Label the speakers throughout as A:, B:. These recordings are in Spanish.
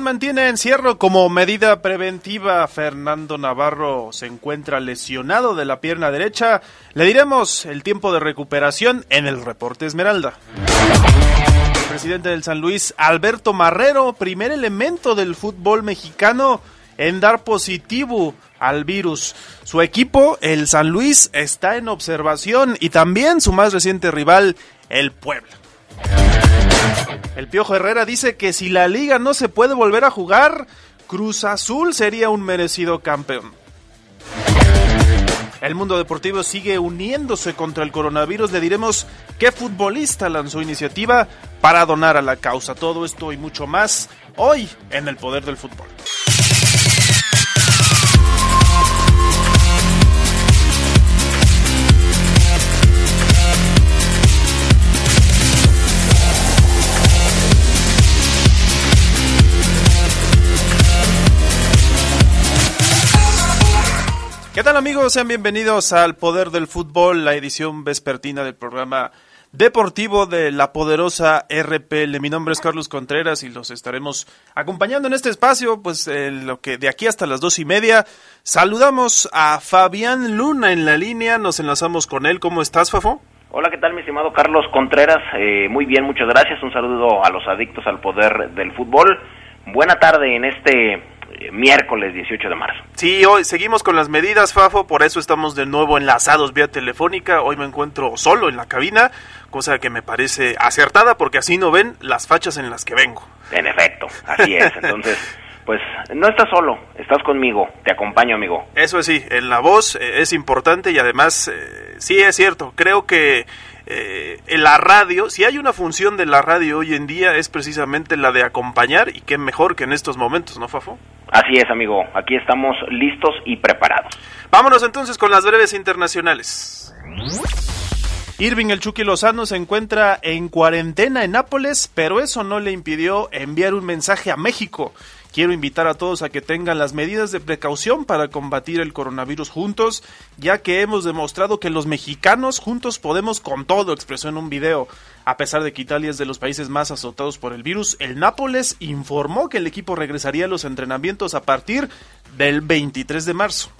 A: Mantiene encierro como medida preventiva. Fernando Navarro se encuentra lesionado de la pierna derecha. Le diremos el tiempo de recuperación en el reporte Esmeralda. El presidente del San Luis, Alberto Marrero, primer elemento del fútbol mexicano en dar positivo al virus. Su equipo, el San Luis, está en observación y también su más reciente rival, el Puebla. El Piojo Herrera dice que si la liga no se puede volver a jugar, Cruz Azul sería un merecido campeón. El mundo deportivo sigue uniéndose contra el coronavirus. Le diremos qué futbolista lanzó iniciativa para donar a la causa. Todo esto y mucho más hoy en el poder del fútbol. Tal amigos? Sean bienvenidos al Poder del Fútbol, la edición vespertina del programa deportivo de la poderosa RPL. Mi nombre es Carlos Contreras y los estaremos acompañando en este espacio, pues lo que de aquí hasta las dos y media. Saludamos a Fabián Luna en la línea, nos enlazamos con él. ¿Cómo estás, Fafo?
B: Hola, ¿qué tal, mi estimado Carlos Contreras? Eh, muy bien, muchas gracias. Un saludo a los adictos al poder del fútbol. Buena tarde en este miércoles 18 de marzo.
A: Sí, hoy seguimos con las medidas, Fafo, por eso estamos de nuevo enlazados vía telefónica. Hoy me encuentro solo en la cabina, cosa que me parece acertada porque así no ven las fachas en las que vengo.
B: En efecto, así es. Entonces, pues no estás solo, estás conmigo, te acompaño, amigo.
A: Eso sí, en la voz eh, es importante y además, eh, sí es cierto, creo que eh, en la radio, si hay una función de la radio hoy en día es precisamente la de acompañar y qué mejor que en estos momentos, ¿no, Fafo?
B: Así es, amigo. Aquí estamos listos y preparados.
A: Vámonos entonces con las breves internacionales. Irving el Chucky Lozano se encuentra en cuarentena en Nápoles, pero eso no le impidió enviar un mensaje a México. Quiero invitar a todos a que tengan las medidas de precaución para combatir el coronavirus juntos, ya que hemos demostrado que los mexicanos juntos podemos con todo, expresó en un video. A pesar de que Italia es de los países más azotados por el virus, el Nápoles informó que el equipo regresaría a los entrenamientos a partir del 23 de marzo.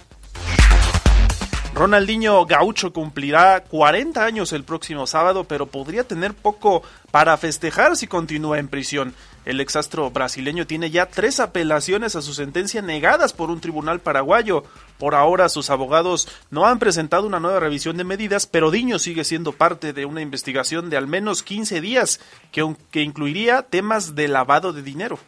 A: Ronaldinho Gaucho cumplirá 40 años el próximo sábado, pero podría tener poco para festejar si continúa en prisión. El exastro brasileño tiene ya tres apelaciones a su sentencia negadas por un tribunal paraguayo. Por ahora sus abogados no han presentado una nueva revisión de medidas, pero Diño sigue siendo parte de una investigación de al menos 15 días que, incluiría temas de lavado de dinero.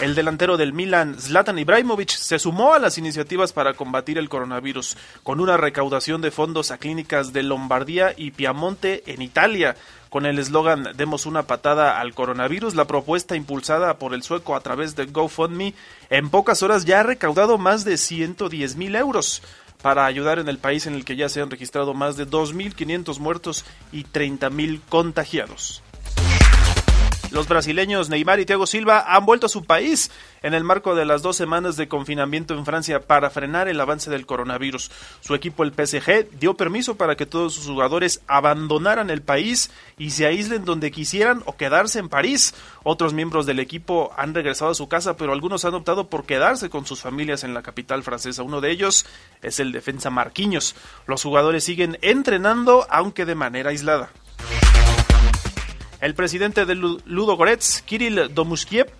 A: El delantero del Milan, Zlatan Ibrahimovic, se sumó a las iniciativas para combatir el coronavirus, con una recaudación de fondos a clínicas de Lombardía y Piamonte en Italia. Con el eslogan Demos una patada al coronavirus, la propuesta impulsada por el sueco a través de GoFundMe en pocas horas ya ha recaudado más de 110 mil euros para ayudar en el país en el que ya se han registrado más de 2.500 muertos y 30.000 contagiados. Los brasileños Neymar y Thiago Silva han vuelto a su país en el marco de las dos semanas de confinamiento en Francia para frenar el avance del coronavirus. Su equipo, el PSG, dio permiso para que todos sus jugadores abandonaran el país y se aíslen donde quisieran o quedarse en París. Otros miembros del equipo han regresado a su casa, pero algunos han optado por quedarse con sus familias en la capital francesa. Uno de ellos es el defensa Marquinhos. Los jugadores siguen entrenando, aunque de manera aislada. El presidente de Ludo Goretz, Kirill Domushkiev,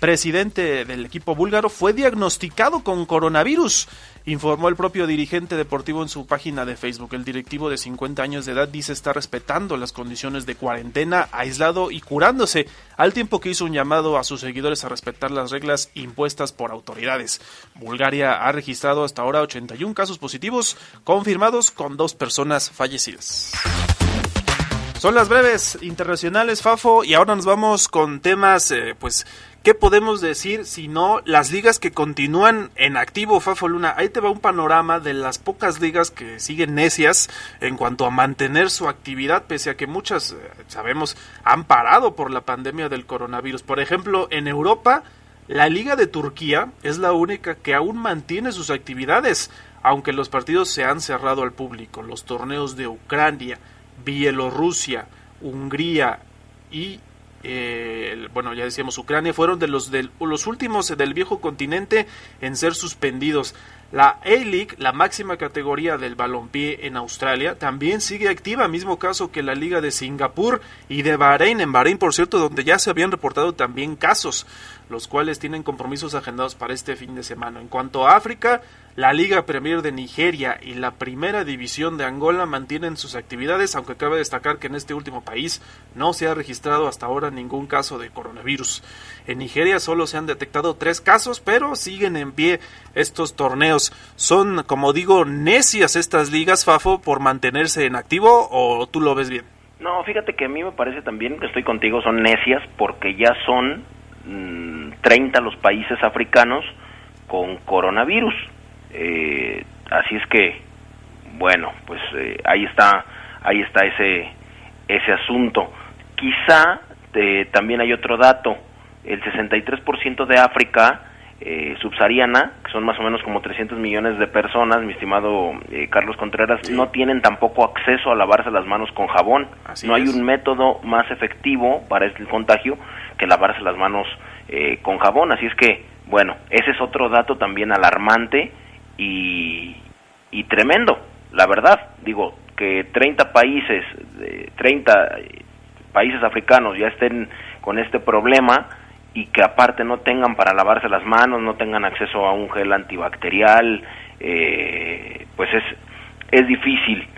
A: presidente del equipo búlgaro, fue diagnosticado con coronavirus, informó el propio dirigente deportivo en su página de Facebook. El directivo de 50 años de edad dice estar respetando las condiciones de cuarentena, aislado y curándose, al tiempo que hizo un llamado a sus seguidores a respetar las reglas impuestas por autoridades. Bulgaria ha registrado hasta ahora 81 casos positivos confirmados con dos personas fallecidas. Son las breves internacionales, Fafo, y ahora nos vamos con temas, eh, pues, ¿qué podemos decir si no las ligas que continúan en activo, Fafo Luna? Ahí te va un panorama de las pocas ligas que siguen necias en cuanto a mantener su actividad, pese a que muchas, eh, sabemos, han parado por la pandemia del coronavirus. Por ejemplo, en Europa, la Liga de Turquía es la única que aún mantiene sus actividades, aunque los partidos se han cerrado al público. Los torneos de Ucrania, Bielorrusia, Hungría y eh, bueno, ya decíamos Ucrania, fueron de los, de los últimos del viejo continente en ser suspendidos. La A-League, la máxima categoría del balompié en Australia, también sigue activa, mismo caso que la Liga de Singapur y de Bahrein, en Bahrein, por cierto, donde ya se habían reportado también casos, los cuales tienen compromisos agendados para este fin de semana. En cuanto a África, la Liga Premier de Nigeria y la Primera División de Angola mantienen sus actividades, aunque cabe destacar que en este último país no se ha registrado hasta ahora ningún caso de coronavirus. En Nigeria solo se han detectado tres casos, pero siguen en pie estos torneos. Son, como digo, necias estas ligas, Fafo, por mantenerse en activo, o tú lo ves bien?
B: No, fíjate que a mí me parece también que estoy contigo, son necias porque ya son 30 mm, los países africanos con coronavirus eh, así es que, bueno, pues eh, ahí está, ahí está ese, ese asunto. Quizá eh, también hay otro dato, el 63% de África eh, subsahariana, que son más o menos como 300 millones de personas, mi estimado Carlos Contreras, no tienen tampoco acceso a lavarse las manos con jabón. no hay un método más efectivo para este contagio que lavarse las manos con jabón. Así es que, bueno, ese es otro dato también alarmante y, y tremendo, la verdad. Digo, que 30 países, 30 países africanos ya estén con este problema y que aparte no tengan para lavarse las manos, no tengan acceso a un gel antibacterial, eh, pues es, es difícil.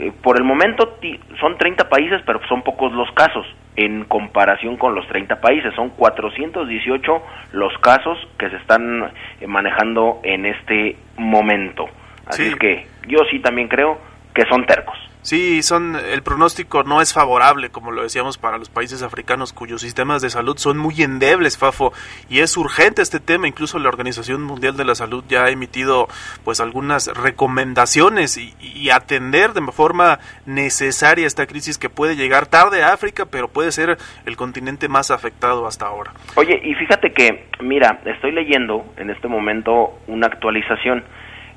B: Eh, por el momento son 30 países, pero son pocos los casos en comparación con los 30 países. Son 418 los casos que se están eh, manejando en este momento. Así es que yo sí también creo que son tercos.
A: Sí, son el pronóstico no es favorable, como lo decíamos, para los países africanos cuyos sistemas de salud son muy endebles, Fafo, y es urgente este tema. Incluso la Organización Mundial de la Salud ya ha emitido, pues, algunas recomendaciones y, y atender de forma necesaria esta crisis que puede llegar tarde a África, pero puede ser el continente más afectado hasta ahora.
B: Oye, y fíjate que, mira, estoy leyendo en este momento una actualización.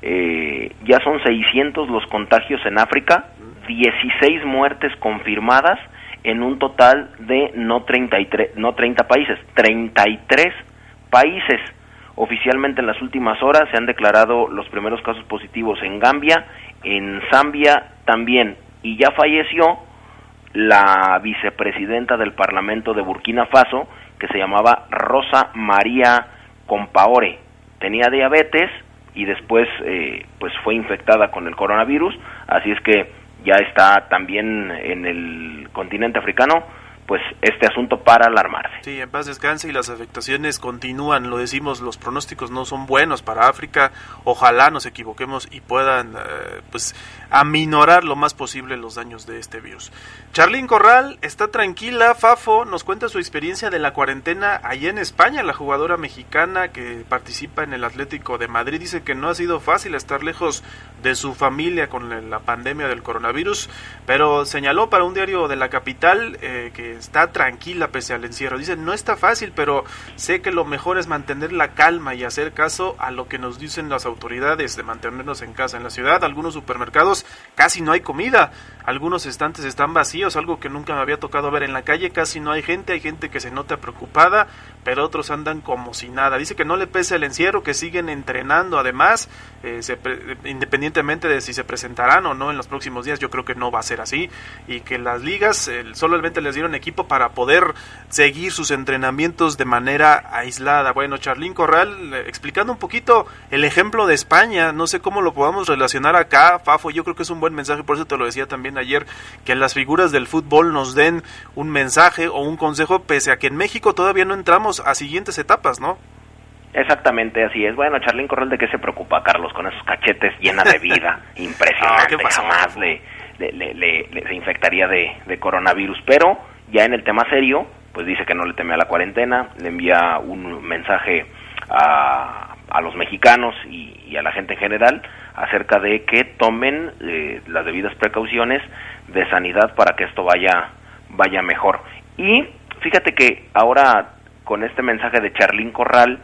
B: Eh, ya son 600 los contagios en África, 16 muertes confirmadas en un total de no 33, no 30 países, 33 países. Oficialmente en las últimas horas se han declarado los primeros casos positivos en Gambia, en Zambia también, y ya falleció la vicepresidenta del Parlamento de Burkina Faso, que se llamaba Rosa María Compaore. Tenía diabetes y después eh, pues fue infectada con el coronavirus, así es que ya está también en el continente africano pues este asunto para alarmarse.
A: Sí, en paz descanse y las afectaciones continúan, lo decimos, los pronósticos no son buenos para África, ojalá nos equivoquemos y puedan eh, pues aminorar lo más posible los daños de este virus. Charlín Corral está tranquila, Fafo nos cuenta su experiencia de la cuarentena allá en España, la jugadora mexicana que participa en el Atlético de Madrid dice que no ha sido fácil estar lejos de su familia con la pandemia del coronavirus, pero señaló para un diario de la capital eh, que está tranquila pese al encierro. Dice, no está fácil, pero sé que lo mejor es mantener la calma y hacer caso a lo que nos dicen las autoridades de mantenernos en casa. En la ciudad, algunos supermercados casi no hay comida, algunos estantes están vacíos, algo que nunca me había tocado ver en la calle, casi no hay gente, hay gente que se nota preocupada, pero otros andan como si nada. Dice que no le pese el encierro, que siguen entrenando además, eh, independientemente de si se presentarán o no en los próximos días, yo creo que no va a ser así, y que las ligas solamente les dieron equipo para poder seguir sus entrenamientos de manera aislada. Bueno, Charlín Corral, eh, explicando un poquito el ejemplo de España, no sé cómo lo podamos relacionar acá, Fafo, yo creo que es un buen mensaje, por eso te lo decía también ayer, que las figuras del fútbol nos den un mensaje o un consejo, pese a que en México todavía no entramos a siguientes etapas, ¿no?
B: Exactamente, así es. Bueno, Charlín Corral, ¿de qué se preocupa, Carlos? Con esos cachetes llena de vida, impresionante, ah, jamás le, le, se infectaría de, de coronavirus, pero ya en el tema serio, pues dice que no le teme a la cuarentena, le envía un mensaje a, a los mexicanos y, a la gente en general acerca de que tomen eh, las debidas precauciones de sanidad para que esto vaya vaya mejor. Y fíjate que ahora con este mensaje de Charlín Corral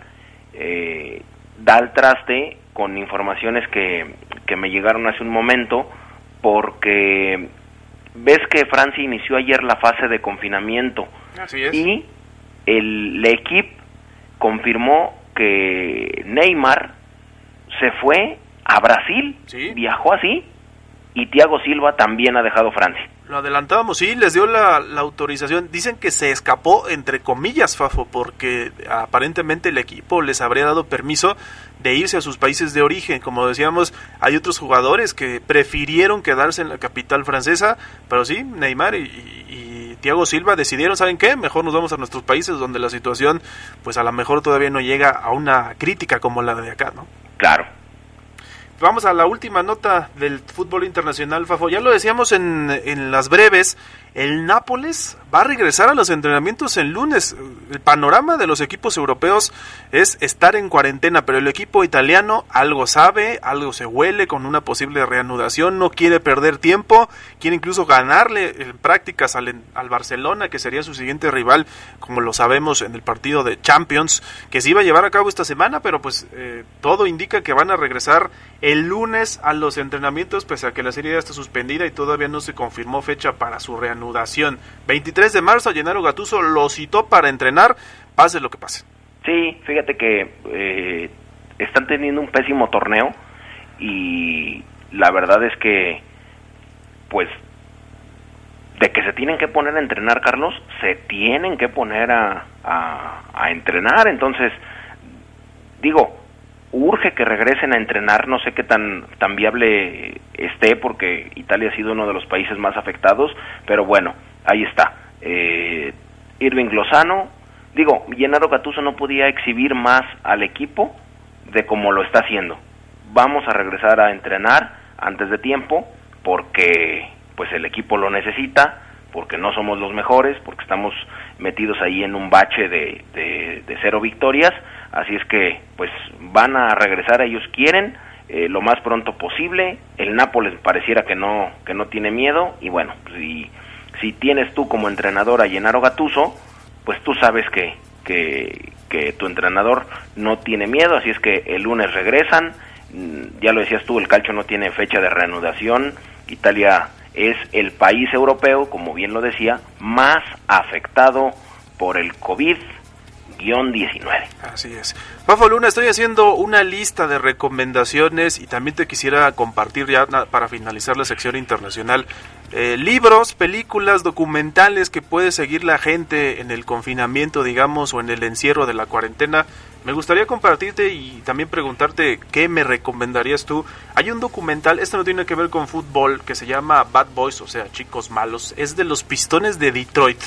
B: eh, da el traste con informaciones que, que me llegaron hace un momento porque ves que Francia inició ayer la fase de confinamiento y el, equipo confirmó que Neymar se fue a Brasil, viajó así y Thiago Silva también ha dejado Francia.
A: Lo adelantábamos, sí, les dio la, la, autorización. Dicen que se escapó, entre comillas, Fafo, porque aparentemente el equipo les habría dado permiso de irse a sus países de origen. Como decíamos, hay otros jugadores que prefirieron quedarse en la capital francesa, pero sí, Neymar y, y, Thiago Silva decidieron, ¿saben qué? Mejor nos vamos a nuestros países donde la situación, pues a lo mejor todavía no llega a una crítica como la de acá, ¿no?
B: Claro,
A: Vamos a la última nota del fútbol internacional, Fafo. Ya lo decíamos en, en las breves, el Nápoles va a regresar a los entrenamientos el lunes. El panorama de los equipos europeos es estar en cuarentena, pero el equipo italiano algo sabe, algo se huele con una posible reanudación, no quiere perder tiempo, quiere incluso ganarle en prácticas al, al Barcelona, que sería su siguiente rival, como lo sabemos en el partido de Champions, que se iba a llevar a cabo esta semana, pero pues eh, todo indica que van a regresar el lunes a los entrenamientos, pese a que la serie ya está suspendida y todavía no se confirmó fecha para su reanudación 23 de marzo, Llenaro Gatuso lo citó para entrenar, pase lo que pase.
B: Sí, fíjate que eh, están teniendo un pésimo torneo y la verdad es que, pues, de que se tienen que poner a entrenar, Carlos, se tienen que poner a entrenar. Entonces, digo, urge que regresen a entrenar, no sé qué tan, tan viable esté porque Italia ha sido uno de los países más afectados, pero bueno, ahí está. Eh, Irving Lozano, digo, Gennaro Gattuso no podía exhibir más al equipo de como lo está haciendo. Vamos a regresar a entrenar antes de tiempo porque pues el equipo lo necesita, porque no somos los mejores, porque estamos metidos ahí en un bache de, de cero victorias, Así es que, pues, van a regresar, ellos quieren, eh, lo más pronto posible. El Nápoles pareciera que no, que no tiene miedo. Y bueno, si, si tienes tú como entrenador a Gennaro Gatuso, pues tú sabes que, que, que tu entrenador no tiene miedo. Así es que el lunes regresan. Mm, ya lo decías tú, el calcio no tiene fecha de reanudación. Italia es el país europeo, como bien lo decía, más afectado por el COVID 19.
A: Así es. Fafo Luna, estoy haciendo una lista de recomendaciones y también te quisiera compartir ya para finalizar la sección internacional eh, libros, películas, documentales que puede seguir la gente en el confinamiento, digamos, o en el encierro de la cuarentena. Me gustaría compartirte y también preguntarte qué me recomendarías tú. Hay un documental, este no tiene que ver con fútbol, que se llama Bad Boys, o sea, chicos malos. Es de los pistones de Detroit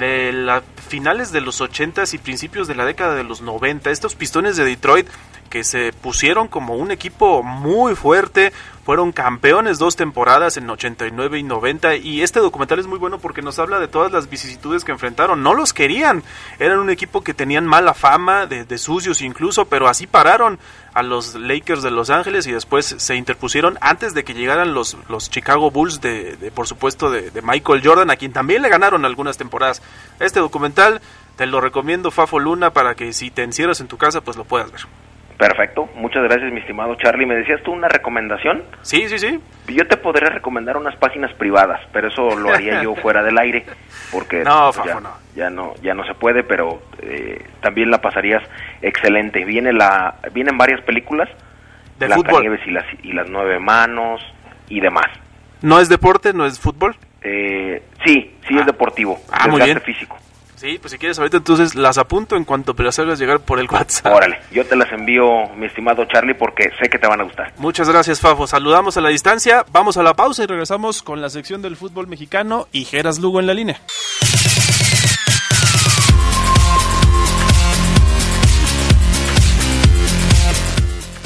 A: de las finales de los 80 y principios de la década de los 90. Estos pistones de Detroit que se pusieron como un equipo muy fuerte, fueron campeones dos temporadas en 89 y 90 y este documental es muy bueno porque nos habla de todas las vicisitudes que enfrentaron. No los querían, eran un equipo que tenían mala fama, de, sucios incluso, pero así pararon a los Lakers de Los Ángeles y después se interpusieron antes de que llegaran los, los Chicago Bulls de, por supuesto de, de Michael Jordan, a quien también le ganaron algunas temporadas. Este documental te lo recomiendo Fafo Luna para que si te encierras en tu casa pues lo puedas ver.
B: Perfecto, muchas gracias mi estimado Charlie. ¿Me decías tú una recomendación?
A: Sí, sí, sí.
B: Yo te podría recomendar unas páginas privadas, pero eso lo haría yo fuera del aire, porque
A: no,
B: pues,
A: ya, no.
B: ya, no. ya no se puede, pero eh, también la pasarías excelente. Viene la, vienen varias películas,
A: de fútbol.
B: Nieves y las y las nueve manos y demás.
A: ¿No es deporte, no es fútbol?
B: Eh, sí, sí es deportivo,
A: ah, muy bien.
B: físico.
A: Sí, pues si quieres ahorita entonces las apunto en cuanto te las hagas llegar por el WhatsApp.
B: Órale, yo te las envío, mi estimado Charlie, porque sé que te van a gustar.
A: Muchas gracias, Fafo. Saludamos a la distancia, vamos a la pausa y regresamos con la sección del fútbol mexicano y Geras Lugo en la línea.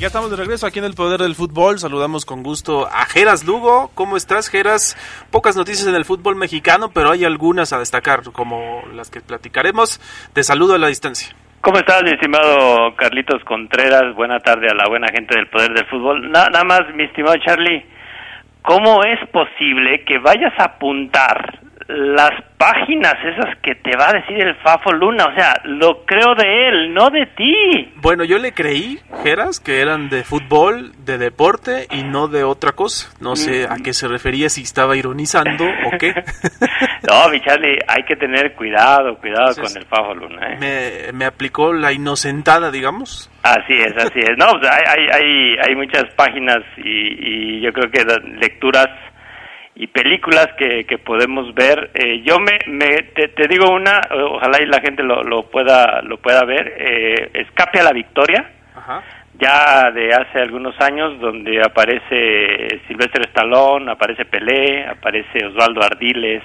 A: Ya estamos de regreso aquí en el Poder del Fútbol. Saludamos con gusto a Geras Lugo. ¿Cómo estás, Geras? Pocas noticias en el fútbol mexicano, pero hay algunas a destacar, como las que platicaremos. Te saludo a la distancia.
C: ¿Cómo estás, mi estimado Carlitos Contreras? Buena tarde a la buena gente del Poder del Fútbol. nada más, mi estimado Charlie, ¿cómo es posible que vayas a apuntar las páginas esas que te va a decir el Fafo Luna, o sea, lo creo de él, no de ti.
A: Bueno, yo le creí, Geras, que eran de fútbol, de deporte y no de otra cosa. No sé a qué se refería, si estaba ironizando o qué.
C: no, mi Charlie, hay que tener cuidado, cuidado con el Fafo Luna.
A: ¿eh? Me, me aplicó la inocentada, digamos.
C: Así es, así es. No, pues hay, hay, hay, muchas páginas y, y yo creo que lecturas y películas que, que podemos ver. Eh, yo me, me te, digo una, ojalá y la gente lo, lo pueda lo pueda ver. Eh, Escape a la Victoria, ya de hace algunos años, donde aparece Silvestre Stallone, aparece Pelé, aparece Osvaldo Ardiles.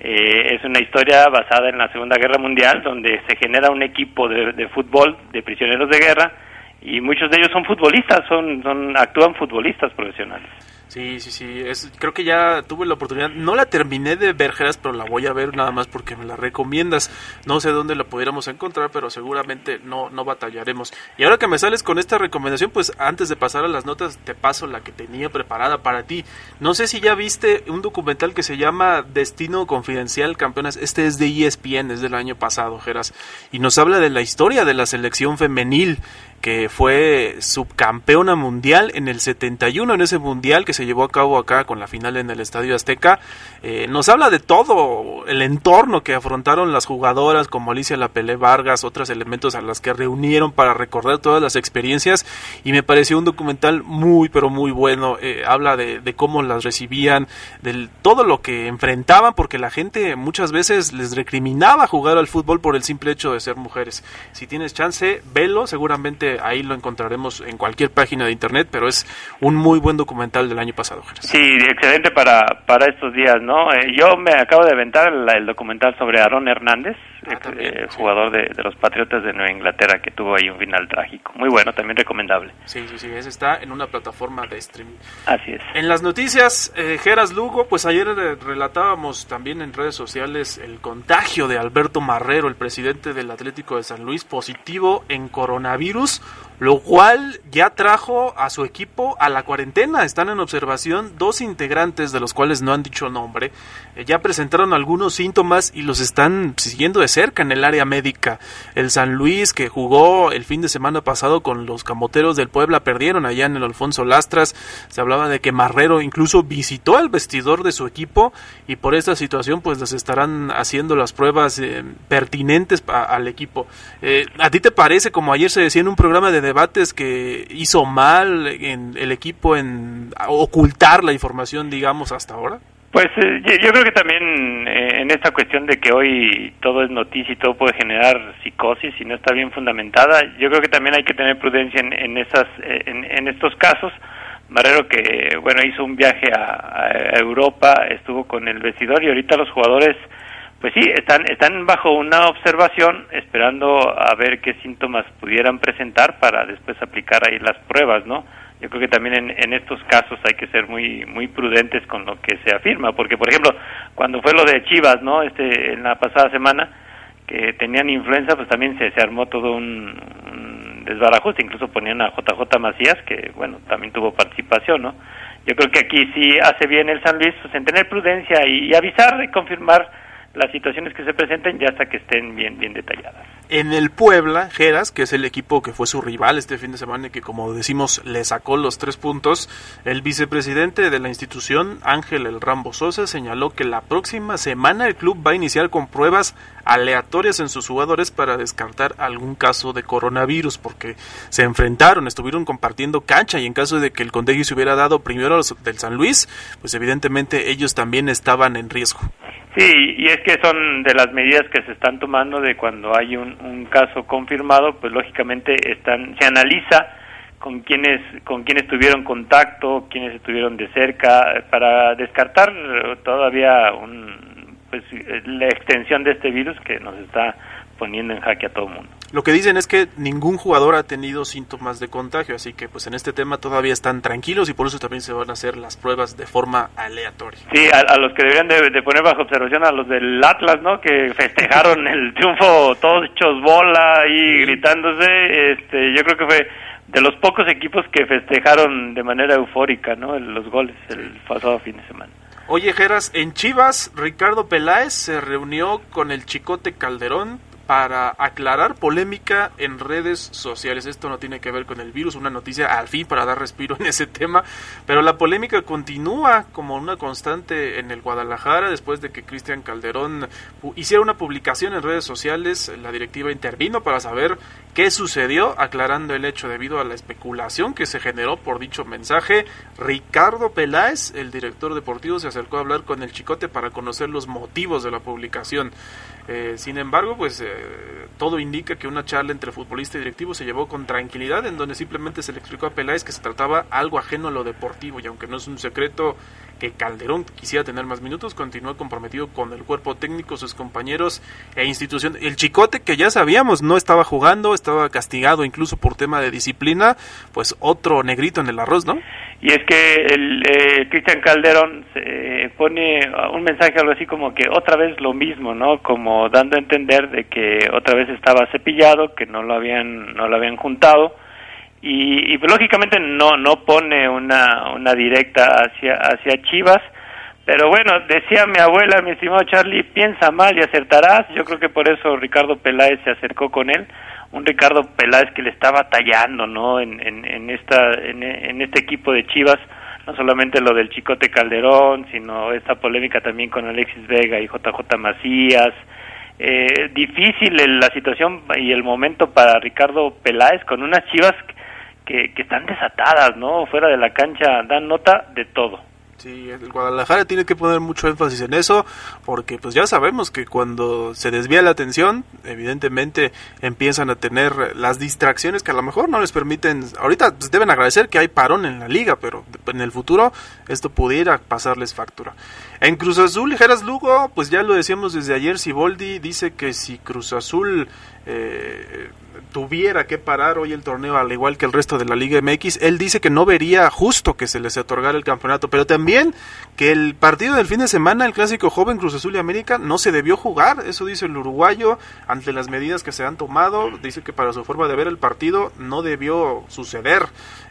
C: Eh, es una historia basada en la Segunda Guerra Mundial, donde se genera un equipo de, de fútbol de prisioneros de guerra y muchos de ellos son futbolistas, son, son actúan futbolistas profesionales.
A: Sí, sí, sí. Es, creo que ya tuve la oportunidad. No la terminé de ver, Geras, pero la voy a ver nada más porque me la recomiendas. No sé dónde la pudiéramos encontrar, pero seguramente no, no batallaremos. Y ahora que me sales con esta recomendación, pues antes de pasar a las notas, te paso la que tenía preparada para ti. No sé si ya viste un documental que se llama Destino Confidencial Campeonas. Este es de ESPN, es del año pasado, Geras. Y nos habla de la historia de la selección femenil que fue subcampeona mundial en el 71, en ese mundial que se llevó a cabo acá con la final en el Estadio Azteca. Eh, nos habla de todo el entorno que afrontaron las jugadoras como Alicia Lapelé Vargas, otros elementos a las que reunieron para recordar todas las experiencias y me pareció un documental muy pero muy bueno. Eh, habla de, de, cómo las recibían, de todo lo que enfrentaban, porque la gente muchas veces les recriminaba jugar al fútbol por el simple hecho de ser mujeres. Si tienes chance, velo, seguramente ahí lo encontraremos en cualquier página de internet, pero es un muy buen documental del año pasado.
C: Sí, excelente para, para estos días, ¿no? Eh, yo me acabo de aventar el, documental sobre Aaron Hernández, ah, eh, jugador de, los Patriotas de Nueva Inglaterra, que tuvo ahí un final trágico. Muy bueno, también recomendable.
A: Sí, sí, sí, ese está en una plataforma de streaming.
C: Así es.
A: En las noticias, eh, Geras Lugo, pues ayer relatábamos también en redes sociales el contagio de Alberto Marrero, el presidente del Atlético de San Luis, positivo en coronavirus lo cual ya trajo a su equipo a la cuarentena. Están en observación dos integrantes de los cuales no han dicho nombre. Eh, ya presentaron algunos síntomas y los están siguiendo de cerca en el área médica. El San Luis, que jugó el fin de semana pasado con los camoteros del Puebla, perdieron allá en el Alfonso Lastras. Se hablaba de que Marrero incluso visitó el vestidor de su equipo y por esta situación pues les estarán haciendo las pruebas eh, pertinentes al equipo. Eh, ¿A ti te parece, como ayer se decía en un programa de debates que hizo mal en el equipo en ocultar la información, digamos, hasta ahora?
C: Pues eh, yo creo que también eh, en esta cuestión de que hoy todo es noticia y todo puede generar psicosis y no está bien fundamentada, yo creo que también hay que tener prudencia en, en, esas, eh, en, estos casos. Marrero que, bueno, hizo un viaje a, a, Europa, estuvo con el vestidor y ahorita los jugadores pues sí, están, están bajo una observación esperando a ver qué síntomas pudieran presentar para después aplicar ahí las pruebas, ¿no? Yo creo que también en, en estos casos hay que ser muy muy prudentes con lo que se afirma, porque por ejemplo, cuando fue lo de Chivas, ¿no? Este en la pasada semana que tenían influenza, pues también se, se armó todo un, un desbarajuste, incluso ponían a JJ Macías, que bueno, también tuvo participación, ¿no? Yo creo que aquí sí hace bien el San Luis pues, en tener prudencia y, y avisar y confirmar las situaciones que se presenten ya hasta que estén bien bien detalladas.
A: en el Puebla, Geras, que es el equipo que fue su rival este fin de semana y que como decimos le sacó los tres puntos, el vicepresidente de la institución, Ángel El Rambo Sosa, señaló que la próxima semana el club va a iniciar con pruebas aleatorias en sus jugadores para descartar algún caso de coronavirus, porque se enfrentaron, estuvieron compartiendo cancha y en caso de que el contagio se hubiera dado primero a los del San Luis, pues evidentemente ellos también estaban en riesgo.
C: Sí, y es que son de las medidas que se están tomando de cuando hay un, un caso confirmado, pues lógicamente están se analiza con quienes con quienes tuvieron contacto, quienes estuvieron de cerca para descartar todavía un, pues la extensión de este virus que nos está poniendo en jaque a todo el mundo.
A: Lo que dicen es que ningún jugador ha tenido síntomas de contagio, así que pues en este tema todavía están tranquilos y por eso también se van a hacer las pruebas de forma aleatoria.
C: Sí, a, los que deberían de, poner bajo observación a los del Atlas, ¿no? Que festejaron el triunfo todos hechos bola y gritándose, este, yo creo que fue de los pocos equipos que festejaron de manera eufórica, ¿no? Los goles el pasado fin de semana.
A: Oye, Geras, en Chivas, Ricardo Peláez se reunió con el Chicote Calderón para aclarar polémica en redes sociales. Esto no tiene que ver con el virus, una noticia al fin para dar respiro en ese tema, pero la polémica continúa como una constante en el Guadalajara después de que Cristian Calderón hiciera una publicación en redes sociales. La directiva intervino para saber qué sucedió, aclarando el hecho debido a la especulación que se generó por dicho mensaje. Ricardo Peláez, el director deportivo, se acercó a hablar con el Chicote para conocer los motivos de la publicación. Eh, sin embargo, pues eh, todo indica que una charla entre futbolista y directivo se llevó con tranquilidad, en donde simplemente se le explicó a Peláez que se trataba algo ajeno a lo deportivo, y aunque no es un secreto que Calderón quisiera tener más minutos, continuó comprometido con el cuerpo técnico, sus compañeros e institución. El Chicote, que ya sabíamos, no estaba jugando, estaba castigado incluso por tema de disciplina, pues otro negrito en el arroz, ¿no?
C: Y es que el eh, Cristian Calderón se pone un mensaje algo así como que otra vez lo mismo, ¿no? Como dando a entender de que otra vez estaba cepillado, que no lo habían no lo habían juntado. Y, y lógicamente no no pone una una directa hacia hacia Chivas, pero bueno, decía mi abuela, mi estimado Charlie, piensa mal y acertarás. Yo creo que por eso Ricardo Peláez se acercó con él. Un Ricardo Peláez que le estaba tallando no en, en, esta en, este equipo de Chivas no solamente lo del Chicote Calderón sino esta polémica también con Alexis Vega y JJ Macías. Eh, difícil la situación y el momento para Ricardo Peláez con unas Chivas que, que están desatadas no fuera de la cancha dan nota de todo
A: Sí, el Guadalajara tiene que poner mucho énfasis en eso, porque pues ya sabemos que cuando se desvía la atención, evidentemente empiezan a tener las distracciones que a lo mejor no les permiten, ahorita pues, deben agradecer que hay parón en la liga, pero en el futuro esto pudiera pasarles factura. En Cruz Azul, Geras Lugo, pues ya lo decíamos desde ayer, Siboldi dice que si Cruz Azul... Eh, tuviera que parar hoy el torneo al igual que el resto de la Liga MX, él dice que no vería justo que se les otorgara el campeonato, pero también que el partido del fin de semana, el clásico joven Cruz Azul y América, no se debió jugar, eso dice el uruguayo, ante las medidas que se han tomado, dice que para su forma de ver el partido no debió suceder,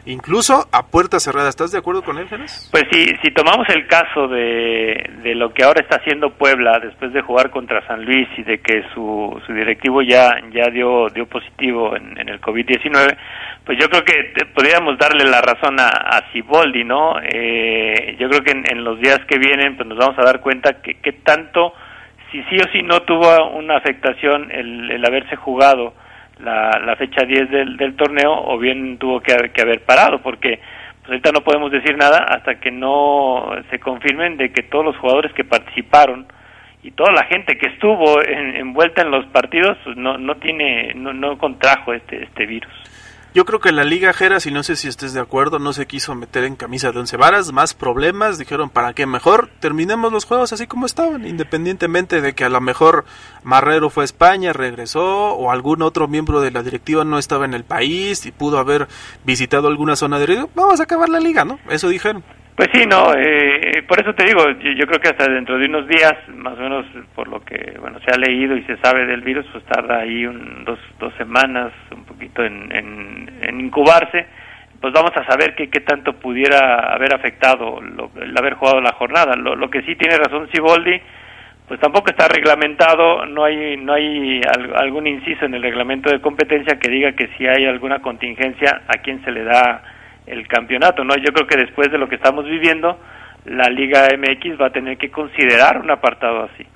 A: incluso a puerta cerrada. ¿Estás de acuerdo con él, Genes?
C: Pues sí, si tomamos el caso de, de lo que ahora está haciendo Puebla después de jugar contra San Luis y de que su, su directivo ya, ya dio, dio positivo en, el COVID-19, pues yo creo que podríamos darle la razón a, a Ciboldi, ¿no? Eh, yo creo que en, los días que vienen pues nos vamos a dar cuenta que, que tanto, si sí o sí no tuvo una afectación el, el haberse jugado la, la fecha 10 del, del torneo o bien tuvo que, que haber parado, porque pues ahorita no podemos decir nada hasta que no se confirmen de que todos los jugadores que participaron y toda la gente que estuvo envuelta en los partidos pues, no no tiene no, no contrajo este este virus.
A: Yo creo que la Liga Jera, si no sé si estés de acuerdo, no se quiso meter en camisa de once varas, más problemas, dijeron para qué mejor, terminemos los juegos así como estaban, independientemente de que a lo mejor Marrero fue a España, regresó, o algún otro miembro de la directiva no estaba en el país y pudo haber visitado alguna zona de riesgo, vamos a acabar la liga, ¿no? Eso dijeron.
C: Pues sí, no, eh, por eso te digo, yo, creo que hasta dentro de unos días, más o menos por lo que bueno se ha leído y se sabe del virus, pues tarda ahí un, dos, dos semanas, un poquito en, en, incubarse, pues vamos a saber qué, qué tanto pudiera haber afectado el haber jugado la jornada. Lo, lo que sí tiene razón Siboldi, pues tampoco está reglamentado, no hay no hay algún inciso en el reglamento de competencia que diga que si hay alguna contingencia a quién se le da el campeonato, ¿no? Yo creo que después de lo que estamos viviendo, la Liga MX va a tener que considerar un apartado así.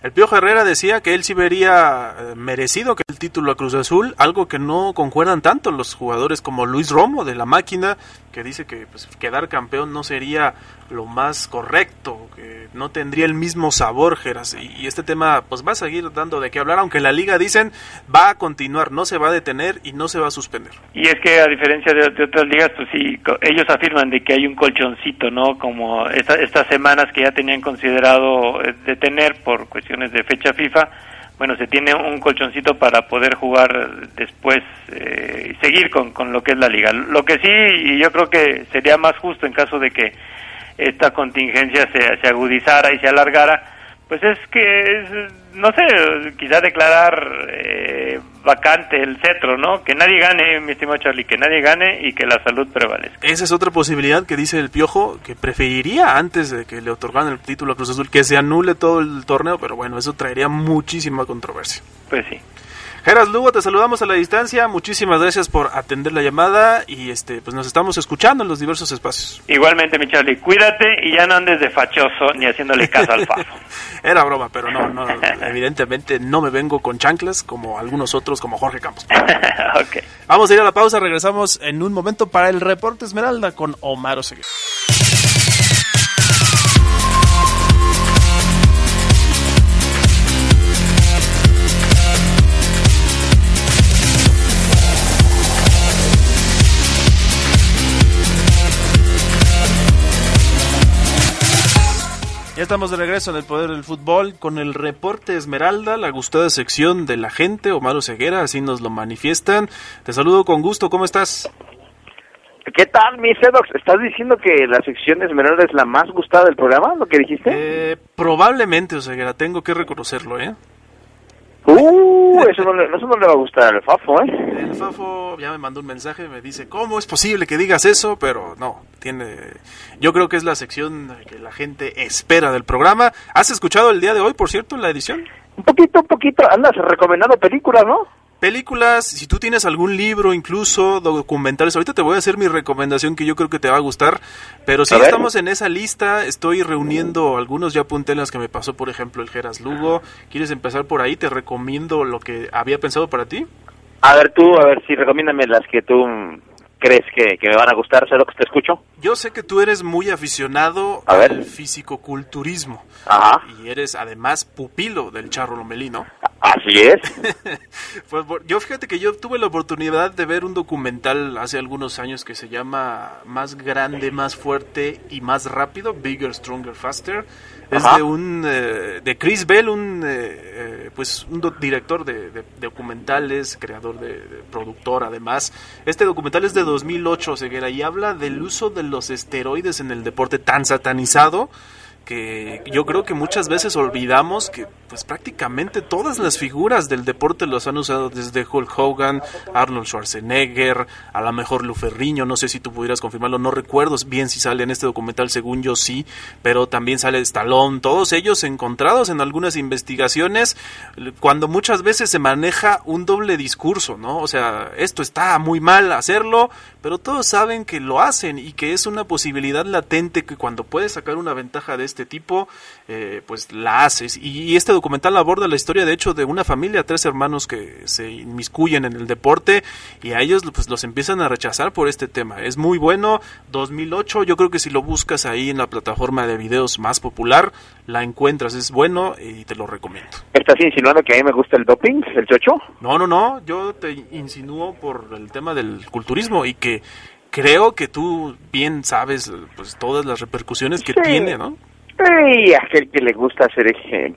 A: El Piojo Herrera decía que él sí vería eh, merecido que el título a Cruz Azul, algo que no concuerdan tanto los jugadores como Luis Romo de la máquina, que dice que pues, quedar campeón no sería lo más correcto, que no tendría el mismo sabor, Geras. Y, este tema pues va a seguir dando de qué hablar, aunque la liga dicen va a continuar, no se va a detener y no se va a suspender.
C: Y es que a diferencia de, otras ligas, pues sí, ellos afirman de que hay un colchoncito, ¿no? Como estas semanas que ya tenían considerado eh, detener por cuestiones de fecha FIFA, bueno, se tiene un colchoncito para poder jugar después eh, y seguir con, con lo que es la liga. Lo que sí, y yo creo que sería más justo en caso de que esta contingencia se, se agudizara y se alargara, pues es que, es, no sé, quizá declarar eh, vacante el cetro, ¿no? Que nadie gane, mi estimado Charlie, que nadie gane y que la salud prevalezca.
A: Esa es otra posibilidad que dice el Piojo, que preferiría antes de que le otorgaran el título a Cruz Azul, que se anule todo el torneo, pero bueno, eso traería muchísima controversia.
C: Pues sí.
A: Geras Lugo, te saludamos a la distancia. Muchísimas gracias por atender la llamada y este pues nos estamos escuchando en los diversos espacios.
C: Igualmente, mi Charlie, cuídate y ya no andes de fachoso ni haciéndole caso al fafo.
A: Era broma, pero no, no, evidentemente no me vengo con chanclas como algunos otros como Jorge Campos. okay. Vamos a ir a la pausa, regresamos en un momento para el reporte Esmeralda con Omar Oseguera. Ya estamos de regreso en el Poder del Fútbol con el reporte Esmeralda, la gustada sección de la gente, Omar Ceguera, así nos lo manifiestan. Te saludo con gusto, ¿cómo estás?
D: ¿Qué tal, mi Sedox? ¿Estás diciendo que la sección Esmeralda es la más gustada del programa, lo que dijiste?
A: Eh, probablemente, Oseguera, tengo que reconocerlo, ¿eh?
D: Uh, eso no, le, eso no le va a gustar al Fafo, ¿eh?
A: El Fafo ya me mandó un mensaje, me dice, ¿cómo es posible que digas eso? Pero no, tiene... Yo creo que es la sección que la gente espera del programa. ¿Has escuchado el día de hoy, por cierto, la edición?
D: Un poquito, un poquito. Andas recomendando películas, ¿no?
A: Películas, si tú tienes algún libro, incluso documentales, ahorita te voy a hacer mi recomendación que yo creo que te va a gustar, pero si estamos en esa lista, estoy reuniendo algunos, ya apunté las que me pasó, por ejemplo, el Geras Lugo, ¿quieres empezar por ahí? Te recomiendo lo que había pensado para ti.
D: A ver tú, a ver si recomiéndame las que tú crees que, me van a gustar? ¿Sé lo que te escucho?
A: Yo sé que tú eres muy aficionado al fisicoculturismo.
D: Ajá.
A: Y eres además pupilo del Charro Lomelino.
D: Así es.
A: pues yo fíjate que yo tuve la oportunidad de ver un documental hace algunos años que se llama Más grande, más fuerte y más rápido, Bigger, Stronger, Faster es de un eh, de Chris Bell, un eh, eh, pues un director de, documentales, creador de, productor además. Este documental es de 2008, Ceguera, y habla del uso de los esteroides en el deporte tan satanizado que yo creo que muchas veces olvidamos que pues prácticamente todas las figuras del deporte los han usado desde Hulk Hogan, Arnold Schwarzenegger, a lo mejor Luferriño, no sé si tú pudieras confirmarlo, no recuerdo bien si sale en este documental, según yo sí, pero también sale Stallone, todos ellos encontrados en algunas investigaciones cuando muchas veces se maneja un doble discurso, ¿no? O sea, esto está muy mal hacerlo, pero todos saben que lo hacen y que es una posibilidad latente que cuando puedes sacar una ventaja de este tipo, eh, pues la haces. Y, este documental aborda la historia, de hecho, de una familia, tres hermanos que se inmiscuyen en el deporte y a ellos pues los empiezan a rechazar por este tema. Es muy bueno, 2008, yo creo que si lo buscas ahí en la plataforma de videos más popular, la encuentras, es bueno y te lo recomiendo.
D: ¿Estás insinuando que a mí me gusta el doping, el chocho?
A: No, no, no, yo te insinúo por el tema del culturismo y que creo que tú bien sabes pues todas las repercusiones que tiene, ¿no?
D: Y aquel que le gusta hacer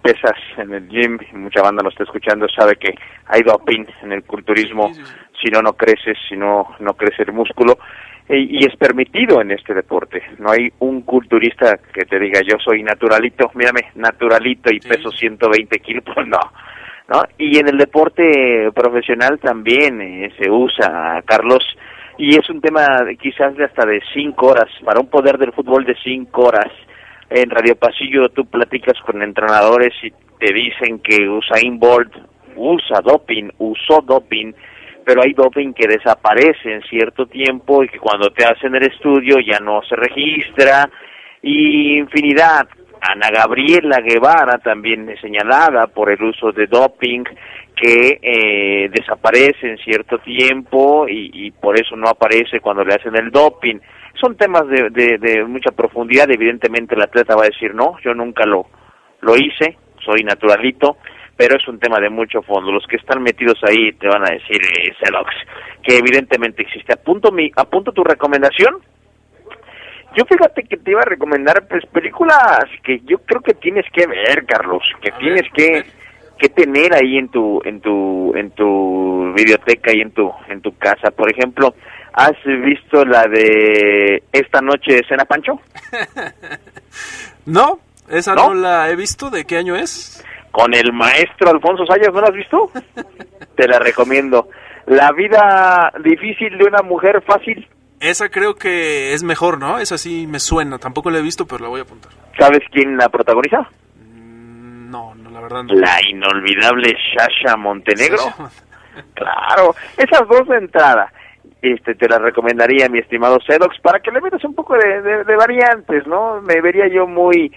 D: pesas en el gym, mucha banda lo está escuchando, sabe que hay doping en el culturismo, si no, no creces, si no, no crece el músculo, y, es permitido en este deporte. No hay un culturista que te diga, yo soy naturalito, mírame, naturalito y peso 120 kilos, pues no. ¿no? Y en el deporte profesional también eh, se usa, Carlos, y es un tema quizás de hasta de cinco horas, para un poder del fútbol de cinco horas en Radio Pasillo tú platicas con entrenadores y te dicen que Usain Bolt usa doping, usó doping, pero hay doping que desaparece en cierto tiempo y que cuando te hacen el estudio ya no se registra y infinidad. Ana Gabriela Guevara también señalada por el uso de doping que eh, desaparece en cierto tiempo y, por eso no aparece cuando le hacen el doping. Son temas de, de, mucha profundidad, evidentemente el atleta va a decir no, yo nunca lo, lo hice, soy naturalito, pero es un tema de mucho fondo. Los que están metidos ahí te van a decir, eh, Celox, que evidentemente existe. Apunto, mi, apunto tu recomendación. Yo fíjate que te iba a recomendar pues películas que yo creo que tienes que ver, Carlos, que tienes que, que tener ahí en tu en tu en tu biblioteca y en tu en tu casa. Por ejemplo, ¿has visto la de esta noche Cena Pancho?
A: no, esa ¿No? la he visto. ¿De qué año es?
D: Con el maestro Alfonso Sayas, ¿no la has visto? Te la recomiendo. La vida difícil de una mujer fácil.
A: Esa creo que es mejor, ¿no? Esa sí me suena. Tampoco la he visto, pero la voy a apuntar.
D: ¿Sabes quién la protagoniza?
A: Mm, no, no, la verdad no.
D: La inolvidable Shasha Montenegro. claro, esas dos de entrada. Este, te la recomendaría, mi estimado Sedox, para que le metas un poco de, de variantes, ¿no? Me vería yo muy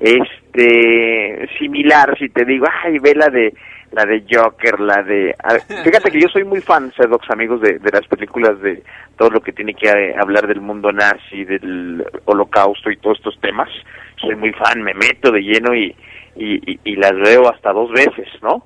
D: este similar si te digo ay ve la de la de Joker la de fíjate que yo soy muy fan Sedox amigos de, de las películas de todo lo que tiene que eh, hablar del mundo nazi del holocausto y todos estos temas. Soy muy fan me meto de lleno y y, y, las veo hasta dos veces no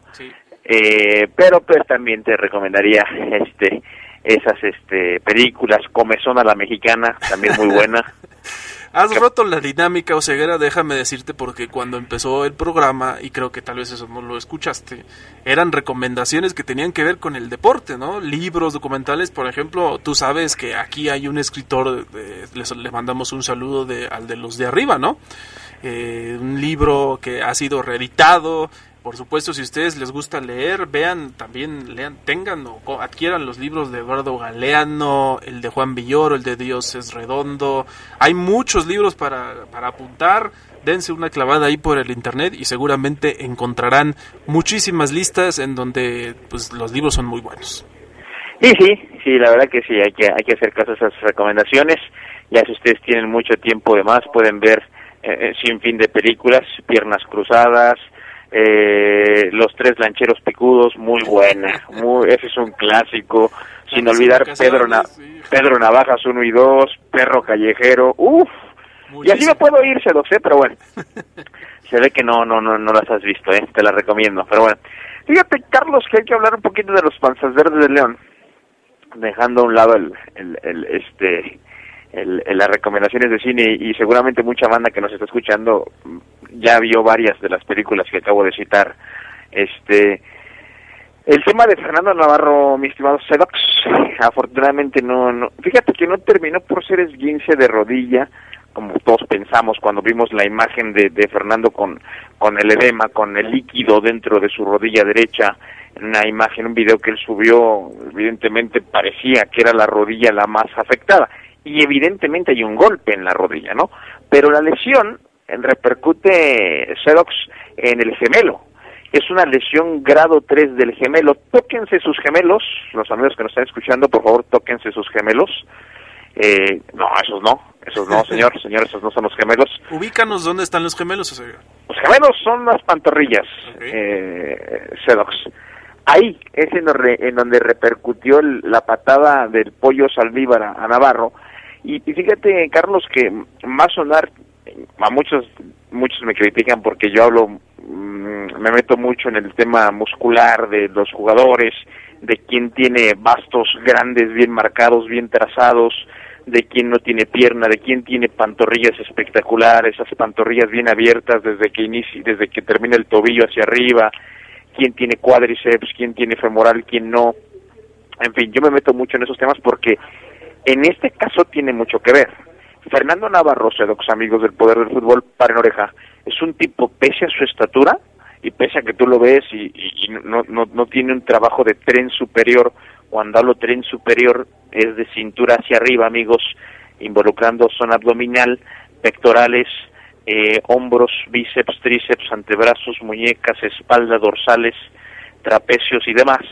D: eh, pero pues también te recomendaría este esas este películas Comezón a la mexicana también muy buena
A: Has roto la dinámica, Oseguera, déjame decirte, porque cuando empezó el programa, y creo que tal vez eso no lo escuchaste, eran recomendaciones que tenían que ver con el deporte, ¿no? Libros, documentales, por ejemplo, tú sabes que aquí hay un escritor, le mandamos un saludo de, al de los de arriba, ¿no? Eh, un libro que ha sido reeditado, por supuesto, si ustedes les gusta leer, vean, también lean, tengan o adquieran los libros de Eduardo Galeano, el de Juan Villoro, el de Dios es Redondo. Hay muchos libros para, para apuntar. Dense una clavada ahí por el internet y seguramente encontrarán muchísimas listas en donde pues los libros son muy buenos.
D: Sí, sí, sí, la verdad que sí, hay que, hay que hacer caso a esas recomendaciones. Ya si ustedes tienen mucho tiempo de más, pueden ver eh, eh, sin fin de películas, Piernas Cruzadas, eh, Los Tres Lancheros Picudos, muy buena, muy, ese es un clásico, sin olvidar Pedro, Pedro Navajas 1 y 2, Perro Callejero, uff, y así me puedo ir, se lo sé, pero bueno, se ve que no, no, no, no las has visto, eh, te las recomiendo, pero bueno, fíjate Carlos que hay que hablar un poquito de los panzas verdes de León, dejando a un lado el, el, el este, el, las recomendaciones de cine y seguramente mucha banda que nos está escuchando ya vio varias de las películas que acabo de citar. Este, el tema de Fernando Navarro, mi estimado Sedox, afortunadamente no, no, fíjate que no terminó por ser esguince de rodilla, como todos pensamos cuando vimos la imagen de, de Fernando con, con el edema, con el líquido dentro de su rodilla derecha, una imagen, un video que él subió, evidentemente parecía que era la rodilla la más afectada, y evidentemente hay un golpe en la rodilla, ¿no? Pero la lesión repercute Xerox en el gemelo. Es una lesión grado 3 del gemelo. Tóquense sus gemelos, los amigos que nos están escuchando, por favor, tóquense sus gemelos. Eh, no, esos no, esos no, señor, señor, esos no son los gemelos.
A: Ubícanos dónde están los gemelos, señor.
D: Los gemelos son las pantorrillas, eh, Ahí es en donde, en donde repercutió la patada del pollo Saldívar a, Navarro. Y, y, fíjate, Carlos, que más sonar a muchos muchos me critican porque yo hablo mm, me meto mucho en el tema muscular de los jugadores de quien tiene bastos grandes bien marcados bien trazados de quien no tiene pierna de quien tiene pantorrillas espectaculares esas pantorrillas bien abiertas desde que inicia desde que termina el tobillo hacia arriba quién tiene cuádriceps quién tiene femoral quién no. En fin yo me meto mucho en esos temas porque en este caso tiene mucho que ver Fernando Navarro, sedox amigos del poder del fútbol, para en oreja, es un tipo, pese a su estatura, y pese a que tú lo ves y, no, no, no tiene un trabajo de tren superior, cuando hablo tren superior es de cintura hacia arriba, amigos, involucrando zona abdominal, pectorales, eh, hombros, bíceps, tríceps, antebrazos, muñecas, espalda, dorsales, trapecios y demás.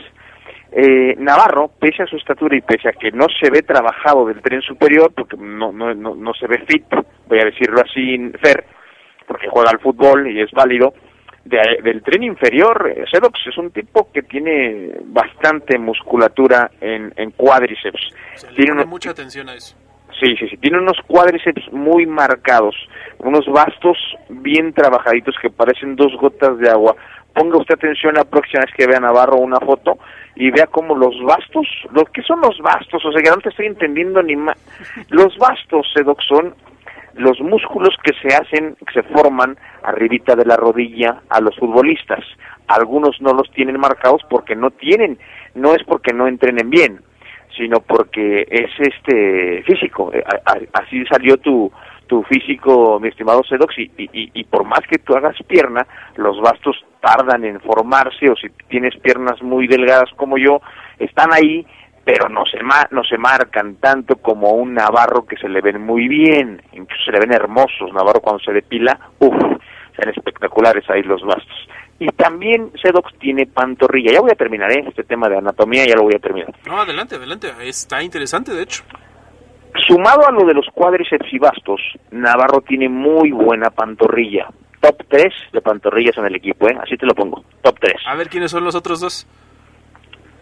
D: Eh, Navarro, pese a su estatura y pese a que no se ve trabajado del tren superior, porque no, no, no, no se ve fit, voy a decirlo así, Fer, porque juega al fútbol y es válido, del tren inferior, eh, Sedox es un tipo que tiene bastante musculatura en, en cuádriceps.
A: tiene mucha atención a eso.
D: Sí, sí, sí, tiene unos cuádriceps muy marcados, unos bastos bien trabajaditos que parecen dos gotas de agua. Ponga usted atención la próxima vez que vea Navarro una foto y vea cómo los bastos, lo que son los bastos, o sea, que no te estoy entendiendo ni más. Los bastos, Sedox, son los músculos que se hacen, que se forman arribita de la rodilla a los futbolistas. Algunos no los tienen marcados porque no tienen, no es porque no entrenen bien, sino porque es este físico. Eh, así salió tu, tu físico, mi estimado Sedox, y, y, y, por más que tú hagas pierna, los bastos tardan en formarse, o si tienes piernas muy delgadas como yo, están ahí pero no se, no se marcan tanto como un Navarro que se le ven muy bien, incluso se le ven hermosos. Navarro cuando se depila, uff, sean espectaculares ahí los bastos. Y también Sedox tiene pantorrilla. Ya voy a terminar ¿eh? este tema de anatomía, ya lo voy a terminar.
A: No, adelante, adelante. Está interesante, de hecho.
D: Sumado a lo de los cuádriceps y bastos, Navarro tiene muy buena pantorrilla. Top 3 de pantorrillas en el equipo, ¿eh? Así te lo pongo. Top 3.
A: A ver, ¿quiénes son los otros dos?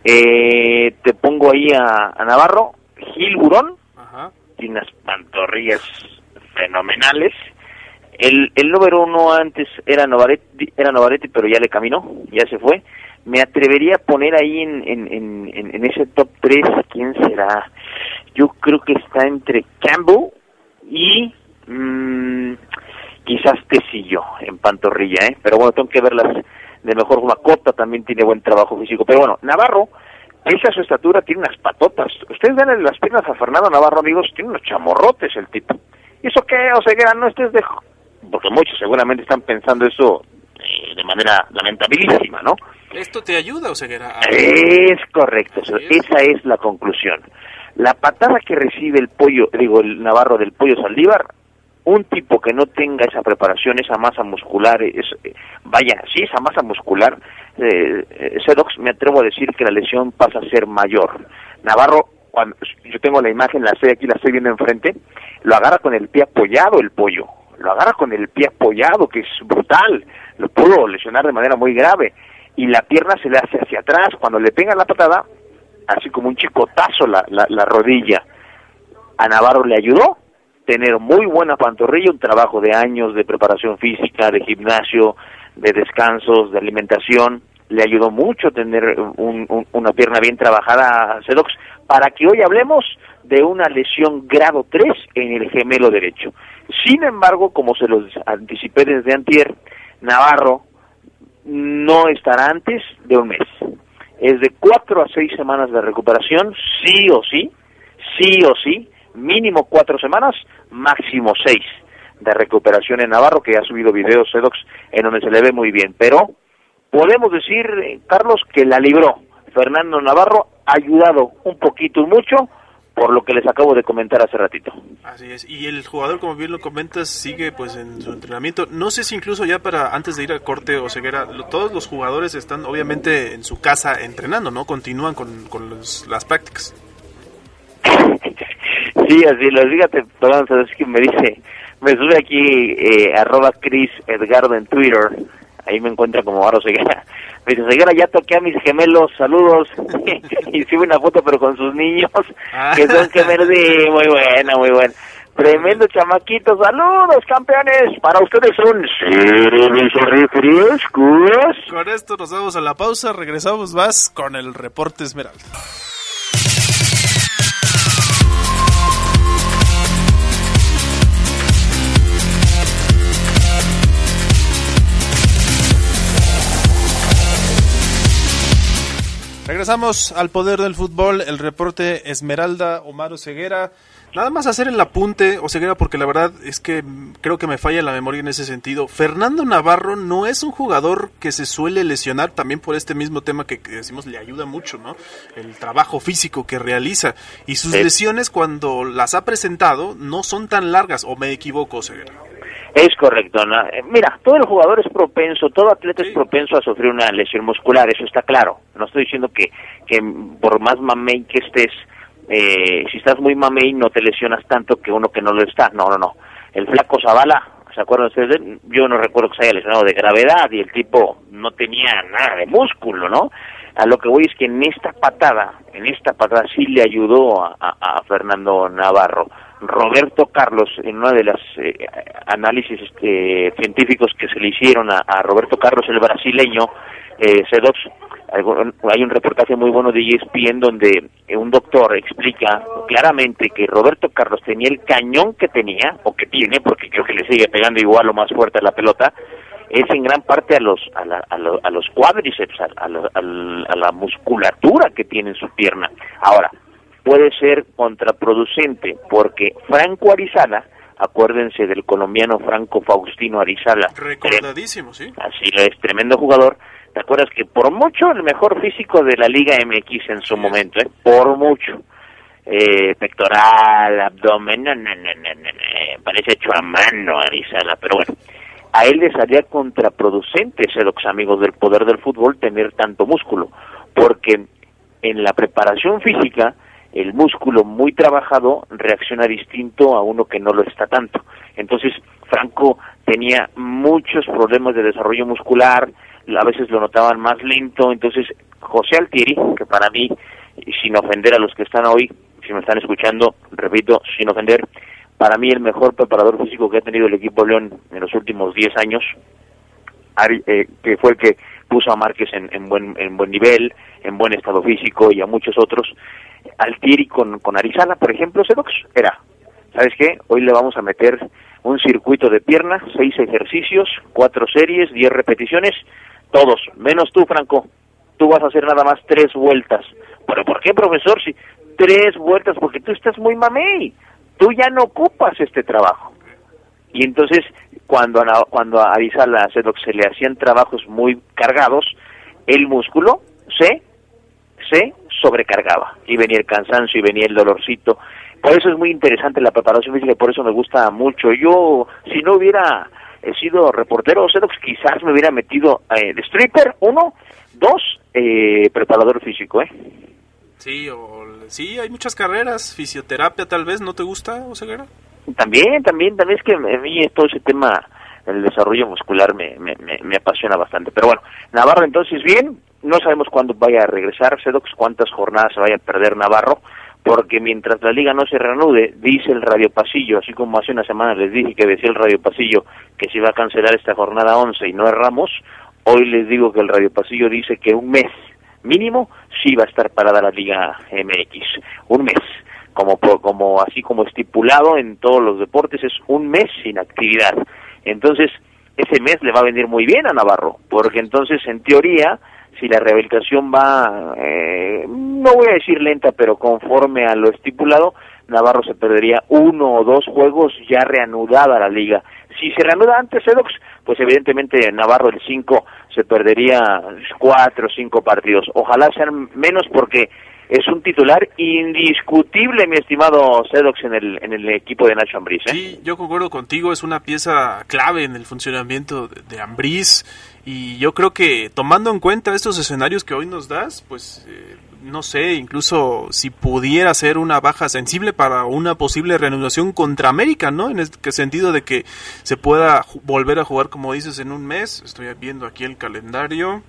D: Eh, te pongo ahí a, Navarro, Gil Burón, tiene unas pantorrillas fenomenales. El, el número uno antes era Novaretti, era Novaretti, pero ya le caminó, ya se fue. Me atrevería a poner ahí en, en, en, ese top 3, ¿quién será? Yo creo que está entre Campbell y mmm, quizás Tecillo en pantorrilla, ¿eh? Pero bueno, tengo que verlas de mejor forma. Cota también tiene buen trabajo físico. Pero bueno, Navarro, pese a su estatura, tiene unas patotas. Ustedes en las piernas a Fernando Navarro, amigos, tiene unos chamorrotes el tipo. ¿Y eso qué, Oseguera? No estés de... Porque muchos seguramente están pensando eso eh, de manera lamentabilísima, ¿no?
A: ¿Esto te ayuda, Oseguera?
D: Es correcto, esa es la conclusión. La patada que recibe el pollo, digo, el Navarro del pollo Saldívar, un tipo que no tenga esa preparación, esa masa muscular, es, vaya, sí, esa masa muscular, eh, eh, Sedox, me atrevo a decir que la lesión pasa a ser mayor. Navarro, cuando, yo tengo la imagen, la estoy aquí, la estoy viendo enfrente, lo agarra con el pie apoyado el pollo, lo agarra con el pie apoyado, que es brutal, lo pudo lesionar de manera muy grave, y la pierna se le hace hacia atrás, cuando le pega la patada, así como un chicotazo la, la, la rodilla. A Navarro le ayudó, tener muy buena pantorrilla, un trabajo de años de preparación física, de gimnasio, de descansos, de alimentación. Le ayudó mucho tener una pierna bien trabajada a Sedox para que hoy hablemos de una lesión grado 3 en el gemelo derecho. Sin embargo, como se los anticipé desde antier, Navarro no estará antes de un mes. Es de cuatro a seis semanas de recuperación, sí o sí, sí o sí, mínimo cuatro semanas, máximo seis de recuperación en Navarro, que ha subido videos Sedox en donde se le ve muy bien. Pero podemos decir, Carlos, que la libró. Fernando Navarro ha ayudado un poquito y mucho por lo que les acabo de comentar hace ratito.
A: Así es, y el jugador, como bien lo comentas, sigue pues en su entrenamiento. No sé si incluso ya para antes de ir al corte o ceguera, todos los jugadores están obviamente en su casa entrenando, ¿no? Continúan con, con las prácticas.
D: Sí, así lo fíjate, perdón, es que me dice, me sube aquí eh, arroba Chris Edgardo en Twitter, ahí me encuentra como Barro Seguera. Me dice, Seguera, ya toqué a mis gemelos, saludos. y sube una foto, pero con sus niños, ah. que son gemelos, sí, muy buena, muy buena. Tremendo chamaquito, saludos campeones, para ustedes un
A: Con esto nos vamos a la pausa, regresamos más con el reporte Esmeralda. Regresamos al poder del fútbol, el reporte Esmeralda Omar Ceguera. Nada más hacer el apunte, Oseguera, porque la verdad es que creo que me falla la memoria en ese sentido. Fernando Navarro no es un jugador que se suele lesionar también por este mismo tema que, decimos le ayuda mucho, ¿no? El trabajo físico que realiza. Y sus lesiones cuando las ha presentado no son tan largas, o me equivoco, Oseguera.
D: Es correcto. Eh, mira, todo el jugador es propenso, todo atleta es propenso a sufrir una lesión muscular, eso está claro. No estoy diciendo que, que por más mamey que estés, eh, si estás muy mamey no te lesionas tanto que uno que no lo está. No, no, no. El flaco Zavala, ¿se acuerdan ustedes? Yo no recuerdo que se haya lesionado de gravedad y el tipo no tenía nada de músculo, ¿no? A lo que voy es que en esta patada, en esta patada sí le ayudó a, a Fernando Navarro Roberto Carlos, en uno de los eh, análisis este, científicos que se le hicieron a, Roberto Carlos, el brasileño, eh, Sedox, hay un reportaje muy bueno de ESPN donde un doctor explica claramente que Roberto Carlos tenía el cañón que tenía, o que tiene, porque creo que le sigue pegando igual o más fuerte a la pelota, es en gran parte a los a, a, los cuádriceps, a, a, la musculatura que tiene en su pierna. Ahora, puede ser contraproducente porque Franco Arizala, acuérdense del colombiano Franco Faustino Arizala.
A: Recordadísimo, sí.
D: Así es, tremendo jugador. ¿Te acuerdas que por mucho el mejor físico de la Liga MX en su momento, eh? por mucho? Eh, pectoral, abdomen, no, no, no, parece hecho a mano Arizala, pero bueno, a él le salía contraproducente, los amigos del poder del fútbol, tener tanto músculo, porque en la preparación física el músculo muy trabajado reacciona distinto a uno que no lo está tanto. Entonces, Franco tenía muchos problemas de desarrollo muscular, a veces lo notaban más lento, entonces José Altieri, que para mí, sin ofender a los que están hoy, si me están escuchando, repito, sin ofender, para mí el mejor preparador físico que ha tenido el equipo León en los últimos 10 años, eh, que fue el que puso a Márquez en, buen, en buen nivel, en buen estado físico y a muchos otros, Altieri con, con Arizala, por ejemplo, Sedox, era, ¿sabes qué? Hoy le vamos a meter un circuito de pierna, seis ejercicios, cuatro series, diez repeticiones, todos, menos tú, Franco. Tú vas a hacer nada más tres vueltas. ¿Pero por qué, profesor? Si tres vueltas, porque tú estás muy mamey. Tú ya no ocupas este trabajo. Y entonces, cuando cuando a Sedox se le hacían trabajos muy cargados, el músculo se, se sobrecargaba y venía el cansancio y venía el dolorcito. Por eso es muy interesante la preparación física y por eso me gusta mucho. Yo, si no hubiera eh, sido reportero, Xerox, quizás me hubiera metido eh, de stripper, uno, dos, eh, preparador físico, ¿eh?
A: Sí, o, sí, hay muchas carreras, fisioterapia tal vez, ¿no te gusta, Oseguera?
D: También, también, también es que a mí todo ese tema, el desarrollo muscular me, me, me apasiona bastante. Pero bueno, Navarro entonces bien, no sabemos cuándo vaya a regresar. Sedox, cuántas jornadas se vaya a perder Navarro, porque mientras la liga no se reanude, dice el Radio Pasillo, así como hace una semana les dije que decía el Radio Pasillo que se iba a cancelar esta jornada 11 y no erramos, hoy les digo que el Radio Pasillo dice que un mes mínimo sí va a estar parada la Liga MX, un mes, como, como así como estipulado en todos los deportes es un mes sin actividad. Entonces, ese mes le va a venir muy bien a Navarro, porque entonces en teoría si la rehabilitación va, eh, no voy a decir lenta, pero conforme a lo estipulado, Navarro se perdería uno o dos juegos ya reanudada la liga. Si se reanuda antes Edox, pues evidentemente Navarro el 5 se perdería cuatro o cinco partidos. Ojalá sean menos porque es un titular indiscutible, mi estimado Sedox, en el, en el equipo de Nacho Ambriz.
A: ¿eh? Sí, yo concuerdo contigo, es una pieza clave en el funcionamiento de, de y yo creo que tomando en cuenta estos escenarios que hoy nos das, pues eh, no sé, incluso si pudiera ser una baja sensible para una posible reanudación contra América, ¿no? En este sentido de que se pueda volver a jugar, como dices, en un mes. Estoy viendo aquí el calendario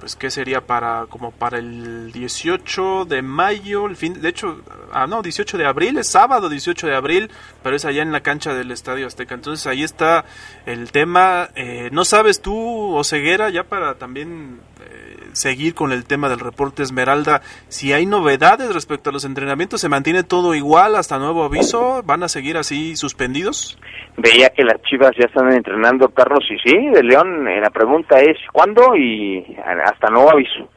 A: pues qué sería para como para el 18 de mayo, el fin, de hecho, ah no, 18 de abril, es sábado 18 de abril, pero es allá en la cancha del Estadio Azteca. Entonces ahí está el tema. Eh, ¿No sabes tú, Oseguera, ya para también eh, seguir con el tema del reporte Esmeralda, si hay novedades respecto a los entrenamientos, se mantiene todo igual hasta nuevo aviso, van a seguir así suspendidos?
D: Veía que las Chivas ya están entrenando, Carlos, y sí, de León, eh, la pregunta es ¿cuándo? Y hasta nuevo aviso.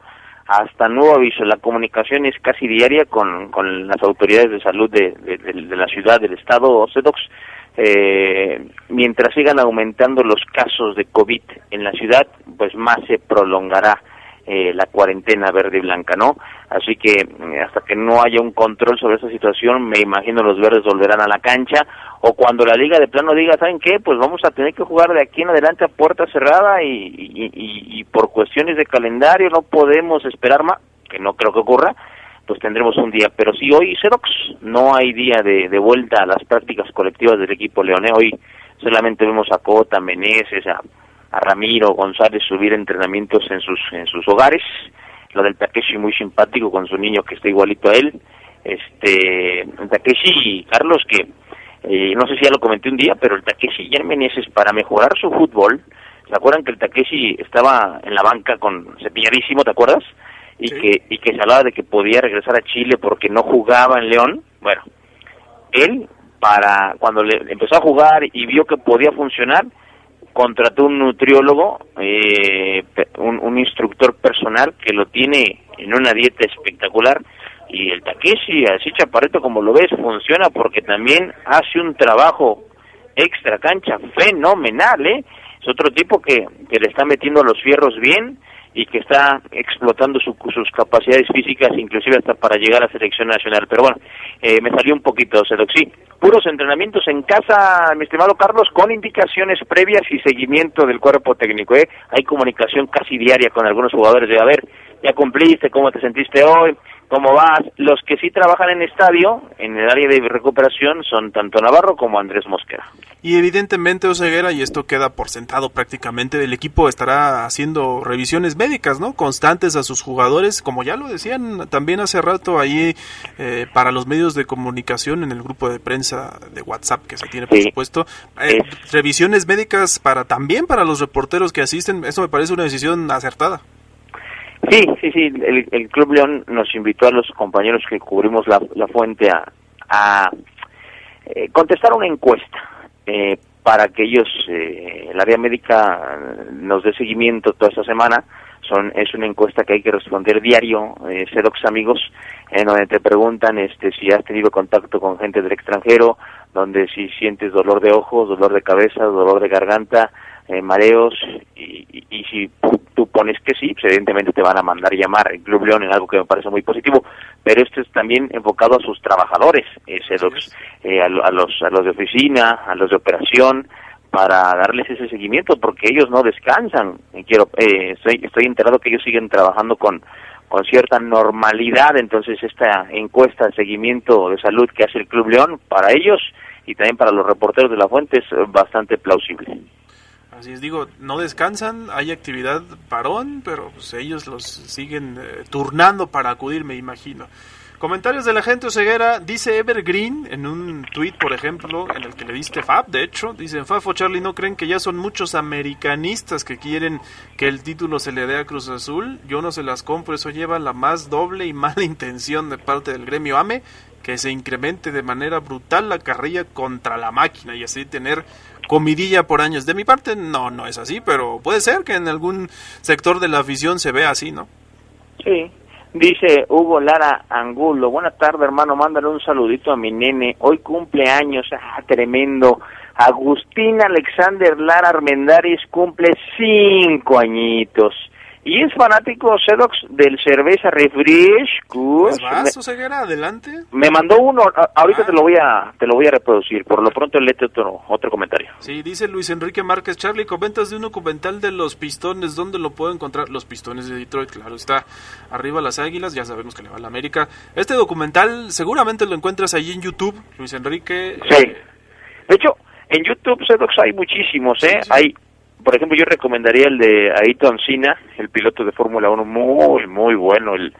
D: Hasta nuevo aviso. La comunicación es casi diaria con, con las autoridades de salud de, de, la ciudad, del estado, CEDOX. Eh, mientras sigan aumentando los casos de COVID en la ciudad, pues más se prolongará eh, la cuarentena verde y blanca, ¿no? Así que eh, hasta que no haya un control sobre esa situación, me imagino los verdes volverán a la cancha o cuando la liga de plano diga, ¿saben qué? Pues vamos a tener que jugar de aquí en adelante a puerta cerrada y, y, por cuestiones de calendario no podemos esperar más, que no creo que ocurra, pues tendremos un día. Pero si hoy, Xerox, no hay día de, de vuelta a las prácticas colectivas del equipo Leoné, hoy solamente vemos a Cota, Meneses, a a Ramiro González subir entrenamientos en sus en sus hogares. Lo del Takeshi muy simpático con su niño que está igualito a él. Este Takeshi Carlos que eh, no sé si ya lo comenté un día pero el Takeshi es para mejorar su fútbol. Se acuerdan que el Takeshi estaba en la banca con cepilladísimo te acuerdas y que y que se hablaba de que podía regresar a Chile porque no jugaba en León. Bueno él para cuando le empezó a jugar y vio que podía funcionar contrató un nutriólogo, eh, un, instructor personal que lo tiene en una dieta espectacular y el Takeshi, así chaparrito como lo ves, funciona porque también hace un trabajo extra cancha fenomenal, ¿eh? Es otro tipo que, que le está metiendo los fierros bien y que está explotando sus capacidades físicas, inclusive hasta para llegar a selección nacional. Pero bueno, eh, me salió un poquito, Sedoxí. Puros entrenamientos en casa, mi estimado Carlos, con indicaciones previas y seguimiento del cuerpo técnico. ¿eh? Hay comunicación casi diaria con algunos jugadores de, a ver, ya cumpliste, cómo te sentiste hoy, cómo vas. Los que sí trabajan en estadio, en el área de recuperación, son tanto Navarro como Andrés Mosquera.
A: Y evidentemente Oseguera, y esto queda por sentado prácticamente, el equipo estará haciendo revisiones médicas, ¿no? Constantes a sus jugadores, como ya lo decían también hace rato ahí eh, para los medios de comunicación en el grupo de prensa de WhatsApp que se tiene, por supuesto. Eh, revisiones médicas para también para los reporteros que asisten, eso me parece una decisión acertada.
D: Sí, sí, sí, el, Club León nos invitó a los compañeros que cubrimos la, fuente a, eh, contestar una encuesta eh, para que ellos, eh, el área médica, nos dé seguimiento toda esta semana. Son, es una encuesta que hay que responder diario, eh, Sedox amigos, en donde te preguntan este, si has tenido contacto con gente del extranjero, donde si sientes dolor de ojos, dolor de cabeza, dolor de garganta, eh, mareos y, y, si tú pones que sí, pues evidentemente te van a mandar llamar el Club León en algo que me parece muy positivo, pero esto es también enfocado a sus trabajadores, ese eh, a, los, a los de oficina, a los de operación, para darles ese seguimiento, porque ellos no descansan. Quiero, eh, estoy, estoy enterado que ellos siguen trabajando con, con cierta normalidad, entonces esta encuesta de seguimiento de salud que hace el Club León para ellos y también para los reporteros de la fuente es bastante plausible.
A: Así es, digo, no descansan, hay actividad parón, pero pues ellos los siguen eh, turnando para acudir, me imagino. Comentarios de la gente Oseguera, dice Evergreen en un tweet, por ejemplo, en el que le diste Fab, de hecho, dice Fafo Charlie, ¿no creen que ya son muchos americanistas que quieren que el título se le dé a Cruz Azul? Yo no se las compro, eso lleva la más doble y mala intención de parte del gremio AME, que se incremente de manera brutal la carrilla contra la máquina y así tener comidilla por años. De mi parte, no, no es así, pero puede ser que en algún sector de la afición se vea así, ¿no?
D: Sí. Dice Hugo Lara Angulo, buena tarde hermano, mándale un saludito a mi nene, hoy cumple años, ah, tremendo. Agustín Alexander Lara Armendaris cumple cinco añitos. Y es fanático Sedox del cerveza Refresh.
A: Pues vas, adelante.
D: Me mandó uno, ahorita ah. te lo voy a te lo voy a reproducir. Por lo pronto léete otro otro comentario.
A: Sí, dice Luis Enrique Márquez Charlie, comentas de un documental de los Pistones, ¿dónde lo puedo encontrar? Los Pistones de Detroit, claro, está arriba las Águilas, ya sabemos que le va a la América. Este documental seguramente lo encuentras ahí en YouTube, Luis Enrique.
D: Sí. De hecho, en YouTube Sedox hay muchísimos, ¿eh? Hay por ejemplo, yo recomendaría el de Ayrton Senna, el piloto de Fórmula 1, muy, muy bueno, el,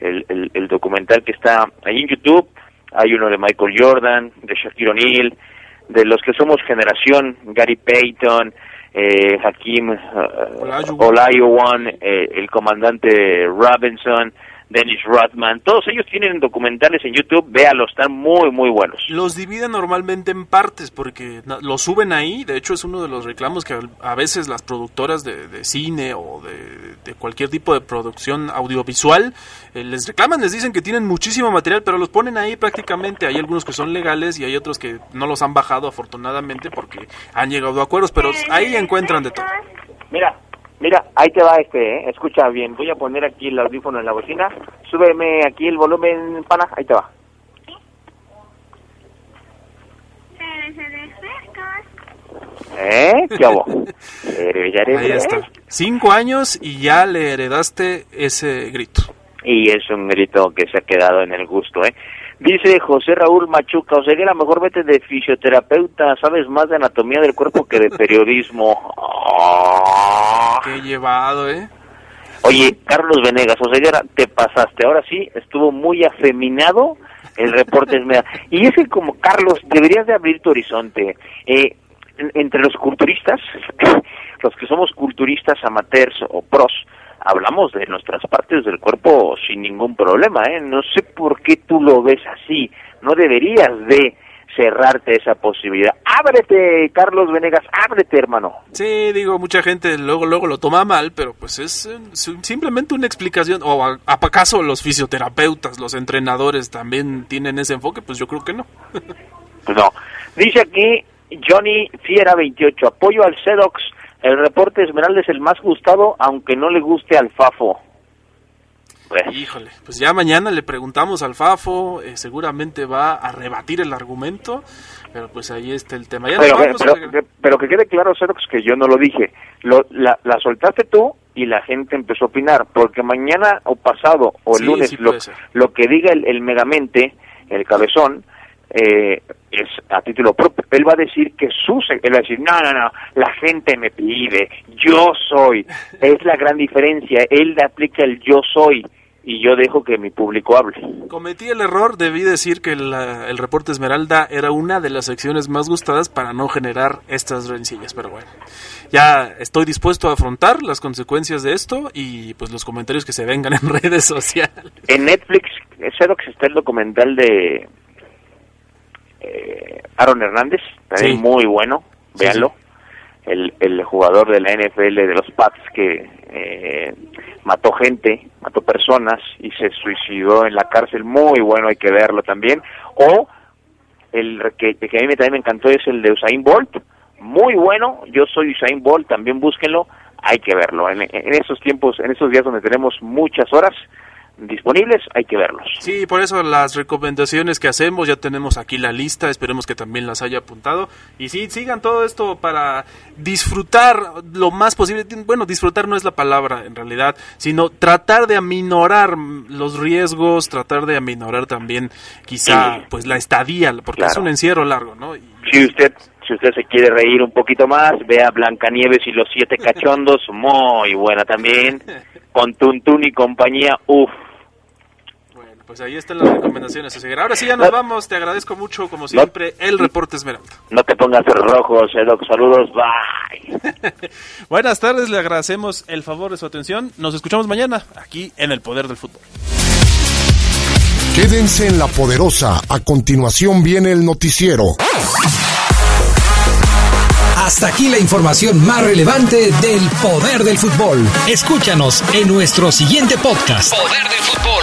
D: el, el, documental que está ahí en YouTube. Hay uno de Michael Jordan, de Shaquille O'Neal, de los que somos generación, Gary Payton, eh, Hakim uh, Olajuwon, eh, el comandante Robinson, Dennis Rodman, todos ellos tienen documentales en YouTube, véalos, están muy, muy buenos.
A: Los dividen normalmente en partes porque los suben ahí, de hecho es uno de los reclamos que a veces las productoras de, cine o de, cualquier tipo de producción audiovisual eh, les reclaman, les dicen que tienen muchísimo material, pero los ponen ahí prácticamente, hay algunos que son legales y hay otros que no los han bajado afortunadamente porque han llegado a acuerdos, pero ahí encuentran de todo.
D: Mira, Mira, ahí te va este, ¿eh? escucha bien. Voy a poner aquí el audífono en la bocina. Súbeme aquí el volumen, pana. Ahí te va. ¿Eh? ¿Qué hago?
A: Ahí está. Cinco años y ya le heredaste ese grito.
D: Y es un grito que se ha quedado en el gusto, ¿eh? Dice José Raúl Machuca, o sea que la mejor vete de fisioterapeuta, sabes más de anatomía del cuerpo que de periodismo.
A: Qué llevado, ¿eh?
D: Oye, Carlos Venegas, o sea, te pasaste, ahora sí, estuvo muy afeminado el reporte. y es que como, Carlos, deberías de abrir tu horizonte. Eh, entre los culturistas, los que somos culturistas amateurs o pros, hablamos de nuestras partes del cuerpo sin ningún problema, ¿eh? No sé por qué tú lo ves así, no deberías de cerrarte esa posibilidad. Ábrete, Carlos Venegas, ábrete, hermano.
A: Sí, digo, mucha gente luego luego lo toma mal, pero pues es, simplemente una explicación. ¿O acaso los fisioterapeutas, los entrenadores también tienen ese enfoque? Pues yo creo que no.
D: pues no. Dice aquí Johnny Fiera 28, apoyo al Sedox. El reporte Esmeralda es el más gustado, aunque no le guste al Fafo.
A: Pues. Híjole, pues ya mañana le preguntamos al Fafo, eh, seguramente va a rebatir el argumento, pero pues ahí está el tema.
D: pero, que quede claro, Sedox, que yo no lo dije. Lo, la, soltaste tú y la gente empezó a opinar, porque mañana o pasado o el lunes lo, que diga el, el megamente, el cabezón, eh, es a título propio. Él va a decir que su, él va a decir, no, no, no, la gente me pide, yo soy. Es la gran diferencia. Él aplica el yo soy y yo dejo que mi público hable.
A: Cometí el error, debí decir que el reporte Esmeralda era una de las secciones más gustadas para no generar estas rencillas, pero bueno, ya estoy dispuesto a afrontar las consecuencias de esto y pues los comentarios que se vengan en redes sociales.
D: En Netflix, sé lo que está el documental de eh, Aaron Hernández, también muy bueno, véanlo. El, el jugador de la NFL de los Pats que eh, mató gente, mató personas y se suicidó en la cárcel, muy bueno, hay que verlo también. O el que, que a mí también me encantó es el de Usain Bolt, muy bueno, yo soy Usain Bolt, también búsquenlo, hay que verlo. En, en esos tiempos, en esos días donde tenemos muchas horas, disponibles, hay que verlos.
A: Sí, por eso las recomendaciones que hacemos, ya tenemos aquí la lista, esperemos que también las haya apuntado. Y sí, sigan todo esto para disfrutar lo más posible. Bueno, disfrutar no es la palabra en realidad, sino tratar de aminorar los riesgos, tratar de aminorar también quizá pues la estadía, porque es un encierro largo, ¿no?
D: Si usted si usted se quiere reír un poquito más, vea Blancanieves y los siete cachondos, muy buena también. Con Tuntún y compañía, uff,
A: pues ahí están las recomendaciones a seguir. Ahora sí ya nos vamos, te agradezco mucho, como siempre, el reporte Esmeralda.
D: No te pongas rojos, Edoc, saludos, bye.
A: Buenas tardes, le agradecemos el favor de su atención. Nos escuchamos mañana, aquí en El Poder del Fútbol.
E: Quédense en La Poderosa, a continuación viene el noticiero.
F: Hasta aquí la información más relevante del Poder del Fútbol. Escúchanos en nuestro siguiente podcast. Poder del Fútbol.